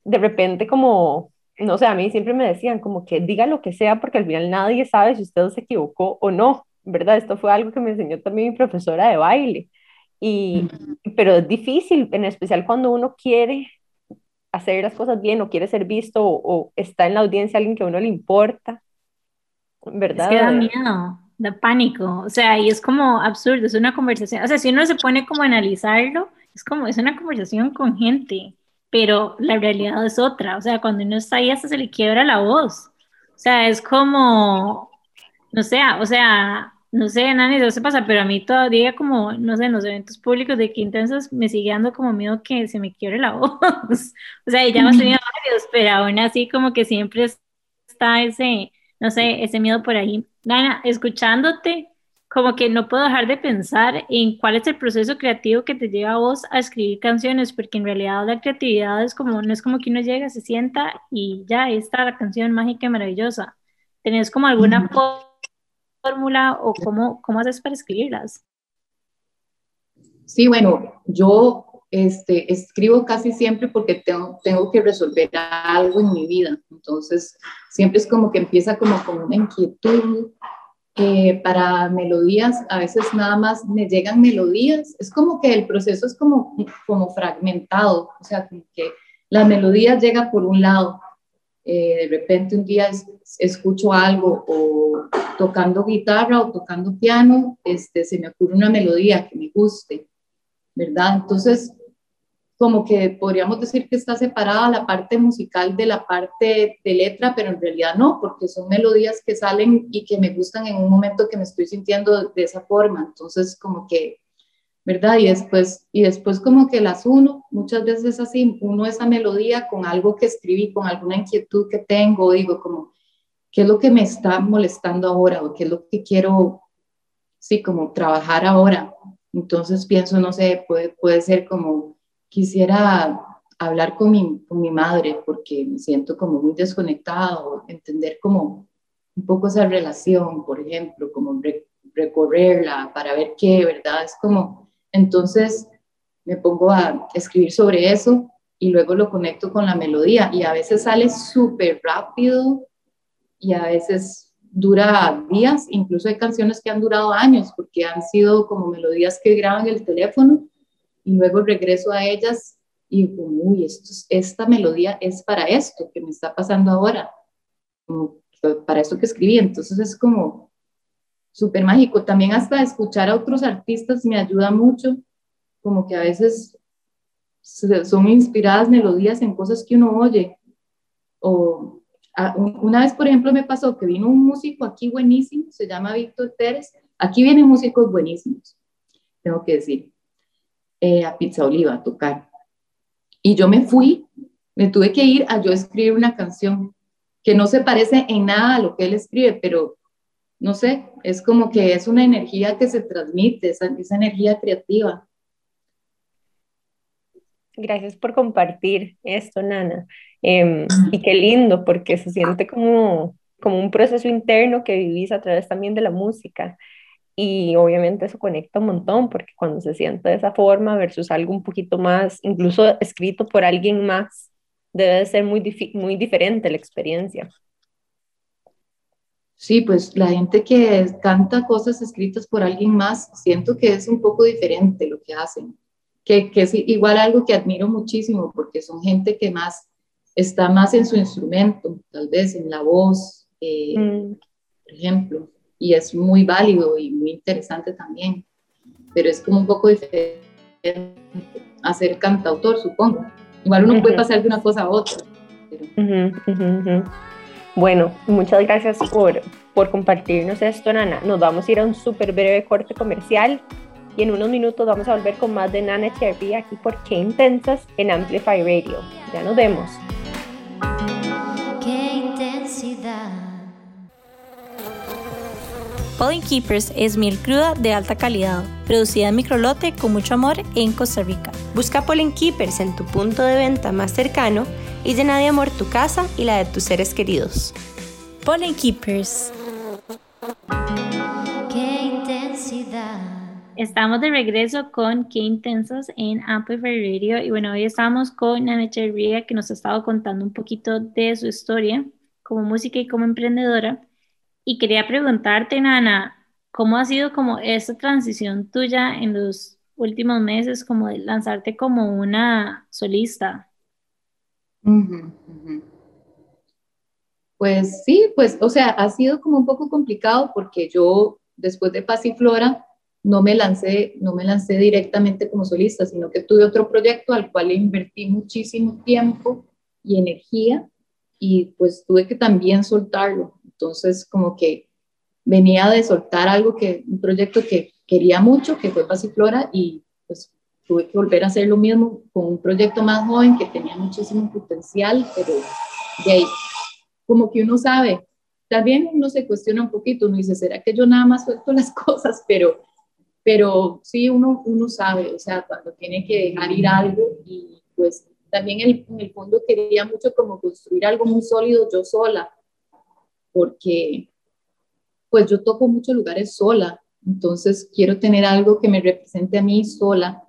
de repente como, no sé, a mí siempre me decían como que diga lo que sea porque al final nadie sabe si usted se equivocó o no, ¿verdad? Esto fue algo que me enseñó también mi profesora de baile. Y, pero es difícil, en especial cuando uno quiere hacer las cosas bien o quiere ser visto o, o está en la audiencia alguien que a uno le importa ¿verdad?
Es que da miedo, da pánico, o sea, y es como absurdo, es una conversación, o sea, si uno se pone como a analizarlo, es como, es una conversación con gente, pero la realidad es otra, o sea, cuando uno está ahí hasta se le quiebra la voz, o sea, es como, no sé, o sea, no sé, Nani, eso se pasa, pero a mí todavía como, no sé, en los eventos públicos de Quintensas me sigue dando como miedo que se me quiebre la voz, o sea, ya hemos tenido varios, pero aún así como que siempre está ese no sé, ese miedo por ahí. Dana, escuchándote, como que no puedo dejar de pensar en cuál es el proceso creativo que te lleva a vos a escribir canciones, porque en realidad la creatividad es como, no es como que uno llega, se sienta y ya está la canción mágica y maravillosa. ¿Tenés como alguna fórmula o cómo, cómo haces para escribirlas?
Sí, bueno, yo este, escribo casi siempre porque tengo, tengo que resolver algo en mi vida. Entonces, siempre es como que empieza como con una inquietud. Eh, para melodías, a veces nada más me llegan melodías. Es como que el proceso es como, como fragmentado. O sea, que la melodía llega por un lado. Eh, de repente un día escucho algo o tocando guitarra o tocando piano, este, se me ocurre una melodía que me guste ¿verdad? Entonces, como que podríamos decir que está separada la parte musical de la parte de letra, pero en realidad no, porque son melodías que salen y que me gustan en un momento que me estoy sintiendo de esa forma. Entonces, como que, ¿verdad? Y después, y después como que las uno, muchas veces así, uno esa melodía con algo que escribí, con alguna inquietud que tengo, digo como, ¿qué es lo que me está molestando ahora? ¿O qué es lo que quiero, sí, como trabajar ahora? Entonces pienso, no sé, puede, puede ser como, quisiera hablar con mi, con mi madre porque me siento como muy desconectado, entender como un poco esa relación, por ejemplo, como recorrerla para ver qué, ¿verdad? Es como, entonces me pongo a escribir sobre eso y luego lo conecto con la melodía y a veces sale súper rápido y a veces dura días, incluso hay canciones que han durado años porque han sido como melodías que graban el teléfono y luego regreso a ellas y como, uy, esto, esta melodía es para esto que me está pasando ahora, para esto que escribí. Entonces es como, súper mágico. También hasta escuchar a otros artistas me ayuda mucho, como que a veces son inspiradas melodías en cosas que uno oye. O una vez, por ejemplo, me pasó que vino un músico aquí buenísimo, se llama Víctor Pérez. Aquí vienen músicos buenísimos, tengo que decir, eh, a Pizza Oliva a tocar. Y yo me fui, me tuve que ir a yo escribir una canción que no se parece en nada a lo que él escribe, pero no sé, es como que es una energía que se transmite, esa, esa energía creativa.
Gracias por compartir esto, Nana. Em, y qué lindo, porque se siente como, como un proceso interno que vivís a través también de la música. Y obviamente eso conecta un montón, porque cuando se siente de esa forma versus algo un poquito más, incluso escrito por alguien más, debe de ser muy, muy diferente la experiencia.
Sí, pues la gente que canta cosas escritas por alguien más, siento que es un poco diferente lo que hacen, que, que es igual algo que admiro muchísimo, porque son gente que más está más en su instrumento, tal vez en la voz, eh, mm. por ejemplo, y es muy válido y muy interesante también, pero es como un poco diferente a ser cantautor, supongo. Igual uno puede pasar de una cosa a otra.
Bueno, muchas gracias por, por compartirnos esto, Nana. Nos vamos a ir a un súper breve corte comercial y en unos minutos vamos a volver con más de Nana Cherry aquí por Qué Intensas en Amplify Radio. Ya nos vemos. Qué intensidad.
Pollen Keepers es miel cruda de alta calidad, producida en microlote con mucho amor en Costa Rica.
Busca Pollen Keepers en tu punto de venta más cercano y llena de amor tu casa y la de tus seres queridos.
Pollen Keepers. Qué intensidad. Estamos de regreso con Qué Intensos en Amplify Radio y bueno, hoy estamos con Ana Cherría que nos ha estado contando un poquito de su historia como música y como emprendedora y quería preguntarte, Nana, ¿cómo ha sido como esta transición tuya en los últimos meses como lanzarte como una solista?
Pues sí, pues, o sea, ha sido como un poco complicado porque yo después de Pasiflora no me lancé, no me lancé directamente como solista, sino que tuve otro proyecto al cual invertí muchísimo tiempo y energía y pues tuve que también soltarlo. Entonces, como que venía de soltar algo que, un proyecto que quería mucho, que fue Pasiflora, y pues tuve que volver a hacer lo mismo con un proyecto más joven que tenía muchísimo potencial, pero de ahí, como que uno sabe, también uno se cuestiona un poquito, uno dice, ¿será que yo nada más suelto las cosas? Pero, pero sí, uno, uno sabe, o sea, cuando tiene que dejar ir algo y pues también en el fondo quería mucho como construir algo muy sólido yo sola, porque pues yo toco muchos lugares sola, entonces quiero tener algo que me represente a mí sola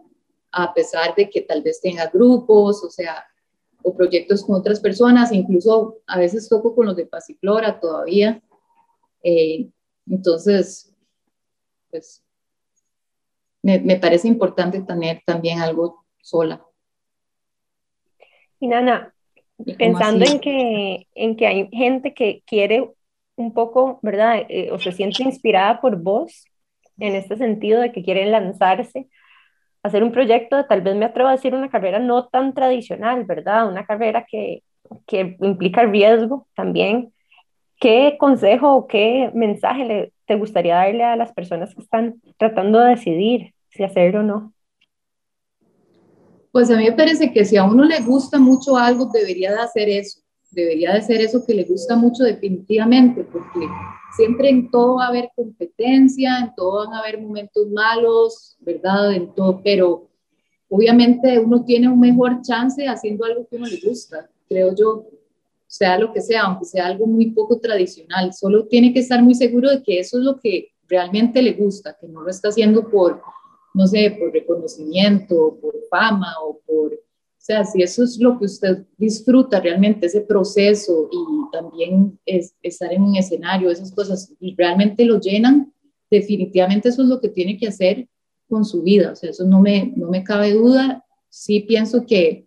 a pesar de que tal vez tenga grupos, o sea, o proyectos con otras personas, incluso a veces toco con los de Pasiflora todavía. Eh, entonces, pues, me, me, parece importante tener también algo sola.
Y Nana, pensando en que, en que hay gente que quiere un poco, ¿verdad? Eh, o se siente inspirada por vos, en este sentido de que quieren lanzarse hacer un proyecto, tal vez me atrevo a decir una carrera no tan tradicional, ¿verdad? Una carrera que, que implica riesgo también. ¿Qué consejo o qué mensaje le, te gustaría darle a las personas que están tratando de decidir si hacerlo o no?
Pues a mí me parece que si a uno le gusta mucho algo, debería de hacer eso, debería de ser eso que le gusta mucho definitivamente, porque siempre en todo va a haber competencia, en todo van a haber momentos malos, ¿verdad? En todo, pero obviamente uno tiene un mejor chance haciendo algo que uno le gusta, creo yo, sea lo que sea, aunque sea algo muy poco tradicional, solo tiene que estar muy seguro de que eso es lo que realmente le gusta, que no lo está haciendo por, no sé, por reconocimiento, por fama o por sea, si eso es lo que usted disfruta realmente, ese proceso y también es, estar en un escenario, esas cosas, realmente lo llenan, definitivamente eso es lo que tiene que hacer con su vida. O sea, eso no me, no me cabe duda. Sí pienso que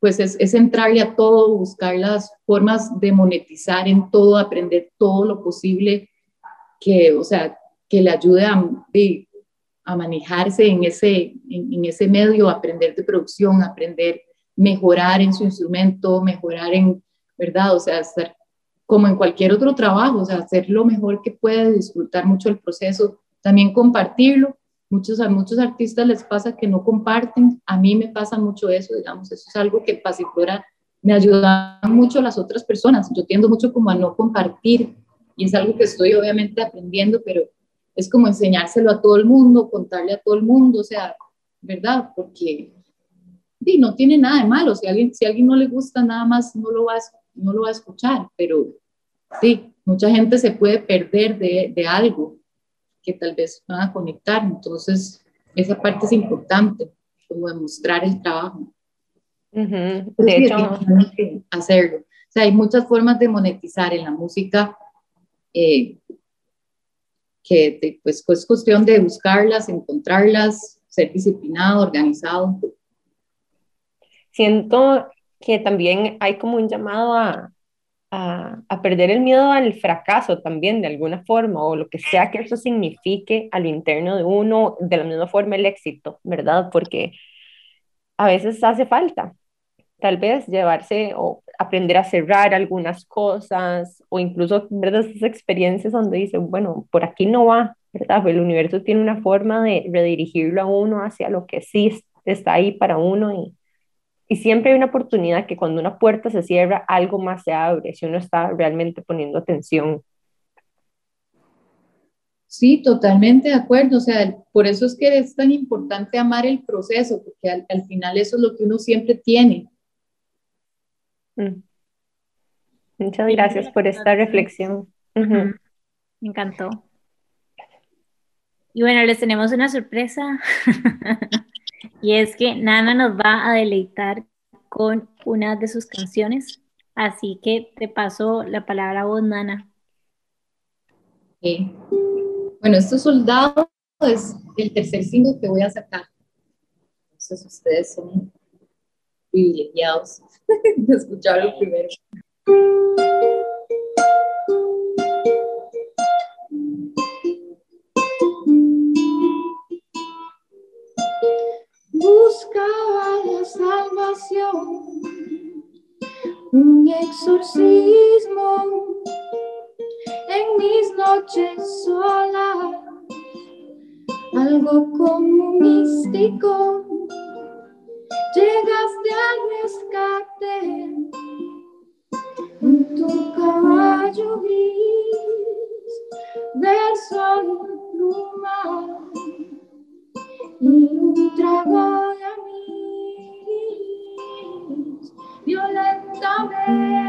pues es, es entrarle a todo, buscar las formas de monetizar en todo, aprender todo lo posible que, o sea, que le ayude a, a manejarse en ese, en, ese medio, aprender de producción, aprender, mejorar en su instrumento, mejorar en, ¿verdad? O sea, estar como en cualquier otro trabajo, o sea, hacer lo mejor que puede, disfrutar mucho el proceso, también compartirlo. Muchos, a muchos artistas les pasa que no comparten, a mí me pasa mucho eso, digamos, eso es algo que Pasiflora me ayuda mucho las otras personas. Yo tiendo mucho como a no compartir y es algo que estoy obviamente aprendiendo, pero es como enseñárselo a todo el mundo, contarle a todo el mundo, o sea, ¿verdad? Porque sí, no tiene nada de malo, si a alguien, si a alguien no le gusta nada más, no lo va a, no lo va a escuchar, pero sí, mucha gente se puede perder de, de algo que tal vez van a conectar, entonces esa parte es importante, como demostrar el trabajo.
De hecho,
hacerlo. O sea, hay muchas formas de monetizar en la música. Eh, que pues, es cuestión de buscarlas, encontrarlas, ser disciplinado, organizado.
Siento que también hay como un llamado a, a, a, perder el miedo al fracaso también de alguna forma, o lo que sea que eso signifique a lo interno de uno, de la misma forma el éxito, ¿verdad? Porque a veces hace falta, tal vez llevarse o aprender a cerrar algunas cosas o incluso ver esas experiencias donde dice, bueno, por aquí no va, ¿verdad? Pues el universo tiene una forma de redirigirlo a uno hacia lo que sí está ahí para uno y, y siempre hay una oportunidad que cuando una puerta se cierra, algo más se abre, si uno está realmente poniendo atención.
Sí, totalmente de acuerdo. O sea, por eso es que es tan importante amar el proceso, porque al, al final eso es lo que uno siempre tiene.
Mm. Muchas gracias por esta reflexión. Me
encantó. Y bueno, les tenemos una sorpresa. y es que Nana nos va a deleitar con una de sus canciones. Así que te paso la palabra a vos, Nana.
Bueno, este soldado es el tercer single que voy a sacar. Entonces ustedes son privilegiados de escucharlo primero. Buscaba la salvación, un exorcismo en mis noches solas, algo como místico. Llegaste al rescate. En tu caballo gris del sol pluma. Y de anís violentamente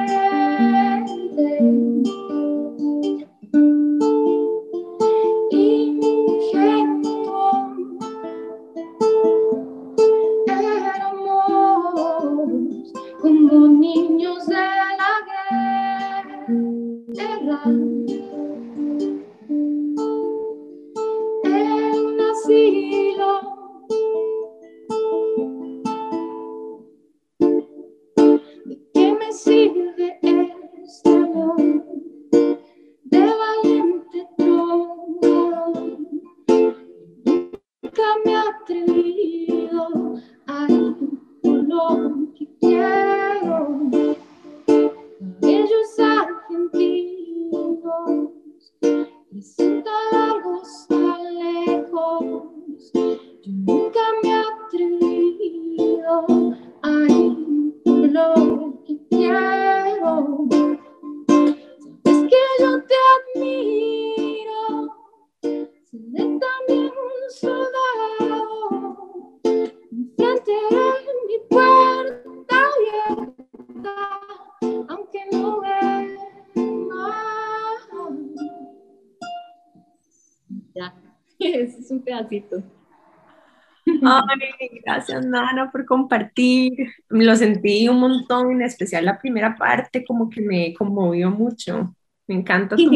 Ay, gracias Nana por compartir. Lo sentí un montón, en especial la primera parte, como que me conmovió mucho. Me encanta tu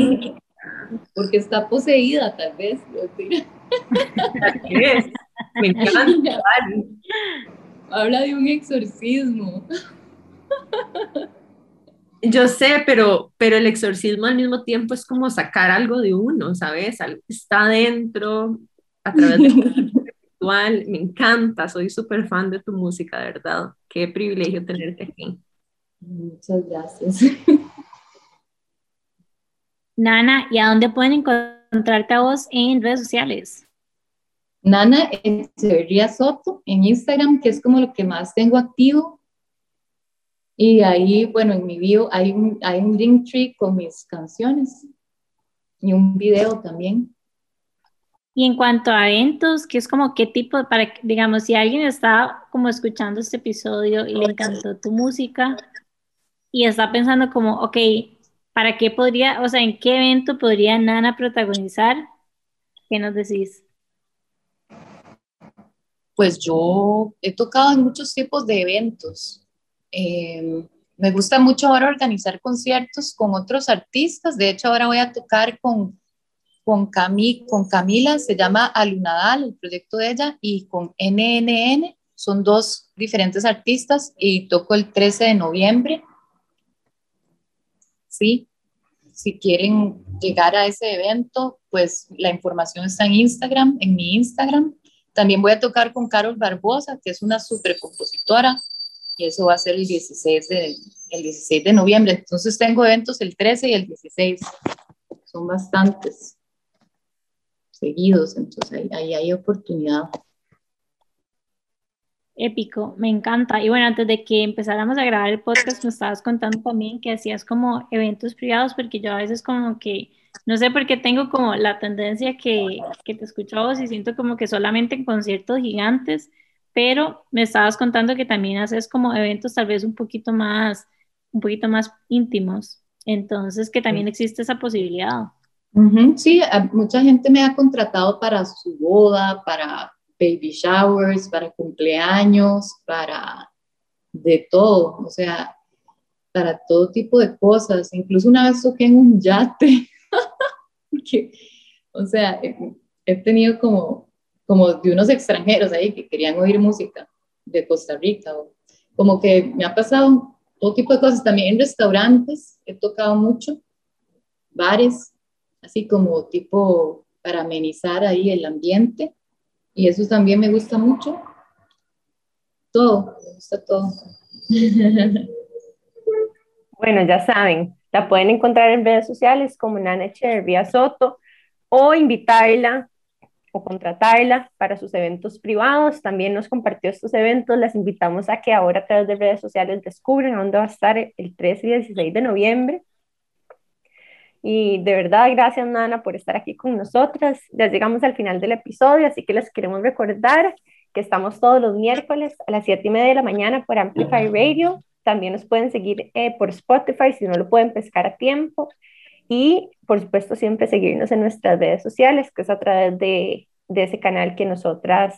Porque está poseída, tal vez.
Me encanta.
Habla de un exorcismo.
Yo sé, pero, pero el exorcismo al mismo tiempo es como sacar algo de uno, ¿sabes? Está dentro, a través de ritual. Me encanta, soy súper fan de tu música, de verdad. Qué privilegio tenerte aquí.
Muchas gracias.
Nana, ¿y a dónde pueden encontrarte a vos en redes sociales?
Nana Echeverría Soto en Instagram, que es como lo que más tengo activo. Y ahí, bueno, en mi bio hay un, hay un link tree con mis canciones y un video también.
Y en cuanto a eventos, ¿qué es como qué tipo, para, digamos, si alguien está como escuchando este episodio y le encantó tu música y está pensando como, ok, ¿para qué podría, o sea, en qué evento podría Nana protagonizar? ¿Qué nos decís?
Pues yo he tocado en muchos tipos de eventos. Em, me gusta mucho ahora organizar conciertos con otros artistas. De hecho, ahora voy a tocar con, con, con Camila, se llama Alunadal, el proyecto de ella, y con NNN. Son dos diferentes artistas y toco el 13 de noviembre. Sí, si quieren llegar a ese evento, pues la información está en Instagram, en mi Instagram. También voy a tocar con Carol Barbosa, que es una super compositora, y eso va a ser el 16 de, el 16 de noviembre. Entonces tengo eventos el 13 y el 16. Son bastantes seguidos, entonces ahí, hay oportunidad.
Épico, me encanta. Y bueno, antes de que empezáramos a grabar el podcast, me estabas contando también que hacías como eventos privados, porque yo a veces como que no sé por qué tengo como la tendencia que, que te escucho a vos y siento como que solamente en conciertos gigantes, pero me estabas contando que también haces como eventos tal vez un poquito más, un poquito más íntimos. Entonces, que también existe esa posibilidad.
Sí, mucha gente me ha contratado para su boda, para baby showers, para cumpleaños, para de todo, o sea, para todo tipo de cosas. Incluso una vez toqué en un yate o sea, he, tenido como, como de unos extranjeros ahí que querían oír música de Costa Rica, o, como que me ha pasado todo tipo de cosas, también en restaurantes he tocado mucho, bares, así como tipo para amenizar ahí el ambiente, y eso también me gusta mucho. Todo, me gusta todo.
Bueno, ya saben, la pueden encontrar en redes sociales como Nana Echeverría Soto o invitarla o contratarla para sus eventos privados. También nos compartió estos eventos. Les invitamos a que ahora a través de redes sociales descubran dónde va a estar el 13 y 16 de noviembre. Y de verdad, gracias Nana por estar aquí con nosotras. Ya llegamos al final del episodio, así que les queremos recordar que estamos todos los miércoles a las 7 y media de la mañana por Amplify Radio también nos pueden seguir eh, por Spotify si no lo pueden pescar a tiempo. Y por supuesto siempre seguirnos en nuestras redes sociales, que es a través de, de ese canal que nosotras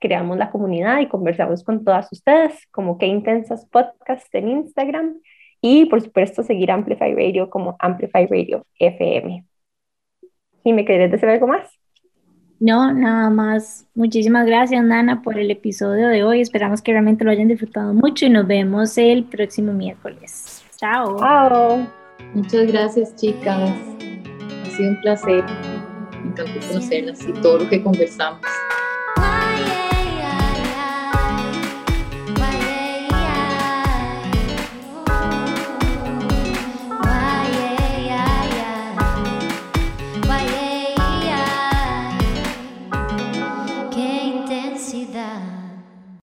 creamos la comunidad y conversamos con todas ustedes, como que intensas podcast en Instagram y por supuesto seguir Amplify Radio como Amplify Radio FM. ¿Y me querés decir algo más?
No, nada más. Muchísimas gracias, Nana, por el episodio de hoy. Esperamos que realmente lo hayan disfrutado mucho y nos vemos el próximo miércoles. Chao.
Chao.
Muchas gracias, chicas. Ha sido un placer. Me encantó conocerlas y todo lo que conversamos.